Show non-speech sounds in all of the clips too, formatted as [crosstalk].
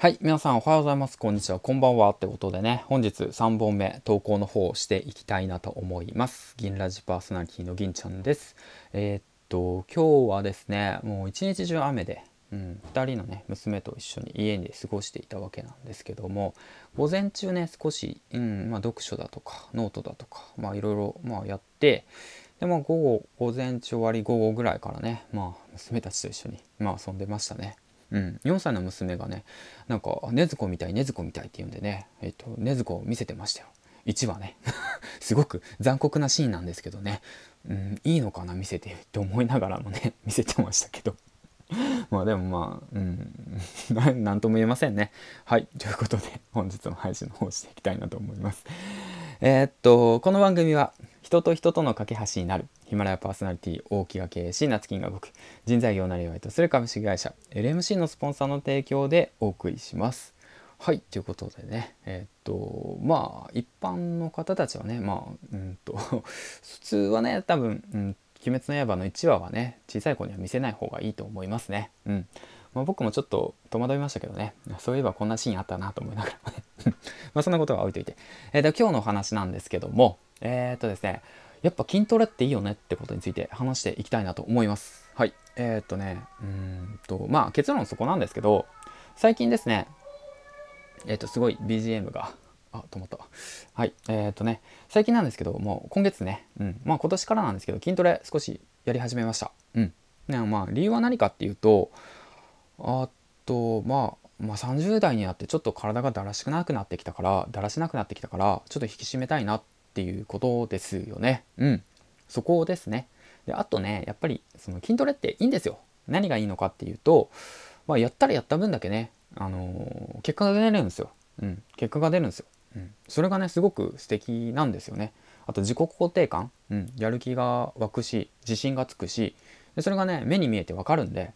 はい。皆さんおはようございます。こんにちは。こんばんは。ってことでね、本日3本目投稿の方をしていきたいなと思います。銀ラジパーソナリティの銀ちゃんです。えー、っと、今日はですね、もう一日中雨で、うん、2人のね、娘と一緒に家で過ごしていたわけなんですけども、午前中ね、少し、うんまあ、読書だとか、ノートだとか、まあいろいろ、まあ、やって、でまあ午後、午前中終わり午後ぐらいからね、まあ娘たちと一緒に、まあ遊んでましたね。うん、4歳の娘がねなんか「ねずこみたいねずこみたい」って言うんでねえっとねずこを見せてましたよ1話ね [laughs] すごく残酷なシーンなんですけどね、うん、いいのかな見せてって思いながらもね [laughs] 見せてましたけど [laughs] まあでもまあ、うん、なんとも言えませんね。はい。ということで、本日の配信の方していきたいなと思います。えー、っと、この番組は、人と人との架け橋になる。ヒマラヤパーソナリティ大木が経営し夏金が動く。人材業なりわいとする株式会社 LMC のスポンサーの提供でお送りします。はいということでね。えー、っとまあ一般の方たちはねまあうんと [laughs] 普通はね多分、うん、鬼滅の刃の1話はね小さい子には見せない方がいいと思いますね。うん。まあ、僕もちょっと戸惑いましたけどね。そういえばこんなシーンあったなと思いながらね。[laughs] まあそんなことは置いといて、えー、今日のお話なんですけどもえー、っとですねやっぱ筋トレっていいよねってことについて話していきたいなと思います。はい。えー、っとね、うんと、まあ結論そこなんですけど、最近ですね、えー、っと、すごい BGM が、あ、止まった。はい。えー、っとね、最近なんですけど、もう今月ね、うん、まあ今年からなんですけど、筋トレ少しやり始めました。うん。ね、まあ理由は何かっていうと、あと、まあ、まあ、30代になってちょっと体がだらしくなくなってきたからだらしなくなってきたからちょっと引き締めたいなっっていうことですよね。うん。そこですね。で、あとね、やっぱりその筋トレっていいんですよ。何がいいのかっていうと、まあ、やったらやった分だけね、あのー、結果が出るんですよ。うん。結果が出るんですよ。うん。それがね、すごく素敵なんですよね。あと自己肯定感、うん、やる気が湧くし、自信がつくし、でそれがね、目に見えてわかるんで、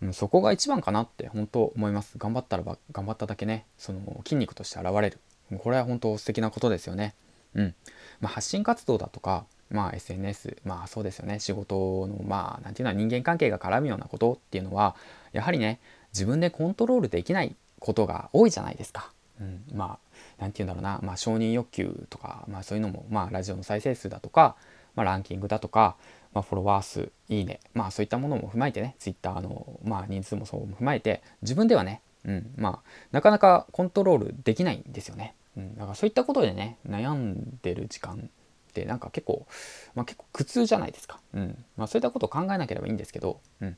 うん、そこが一番かなって本当思います。頑張ったらば、頑張っただけね、その筋肉として現れる。これは本当素敵なことですよね。うん。まあ、発信活動だとか、まあ SNS、まあそうですよね、仕事の、まあなんていうのは人間関係が絡むようなことっていうのは、やはりね、自分でコントロールできないことが多いじゃないですか。うん、まあ、なんていうんだろうな、まあ承認欲求とか、まあそういうのも、まあラジオの再生数だとか、まあランキングだとか、まあ、フォロワー数、いいね、まあそういったものも踏まえてね、Twitter の、まあ人数もそう踏まえて、自分ではね、うん、まあなかなかコントロールできないんですよね。うん、だからそういったことでね悩んでる時間ってなんか結構、まあ、結構苦痛じゃないですか、うん。まあ、そういったことを考えなければいいんですけど、うん。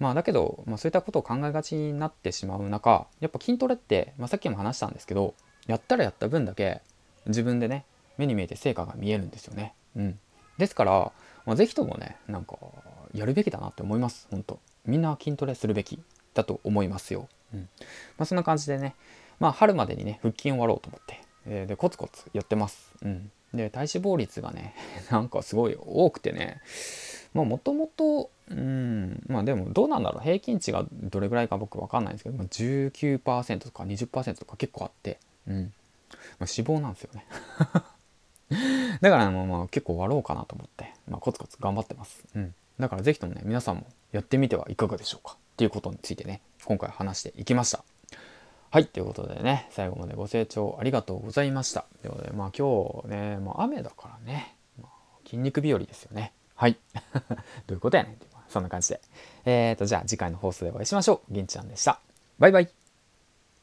まあ、だけど、まあ、そういったことを考えがちになってしまう中やっぱ筋トレって、まあ、さっきも話したんですけどやったらやった分だけ自分でね目に見えて成果が見えるんですよね、うん、ですから、まあ、ぜひともねなんかやるべきだなって思います。本当。みんな筋トレするべきだと思いますよ、うん。まあ、そんな感じでねまあ、春までにね、腹筋終わろうと思って、えー、で、コツコツやってます。うん。で、体脂肪率がね、[laughs] なんかすごい多くてね、まあ、もともと、うん、まあでもどうなんだろう、平均値がどれぐらいか僕わかんないんですけど、まあ、19%とか20%とか結構あって、うん。まあ、脂肪なんですよね。[laughs] だからもうまあ結構終わろうかなと思って、まあ、コツコツ頑張ってます。うん。だからぜひともね、皆さんもやってみてはいかがでしょうかっていうことについてね、今回話していきました。はい。ということでね、最後までご清聴ありがとうございました。ということで、まあ今日ね、まあ雨だからね、まあ、筋肉日和ですよね。はい。[laughs] どういうことやねん、そんな感じで。えーと、じゃあ次回の放送でお会いしましょう。銀ちゃんでした。バイバイ。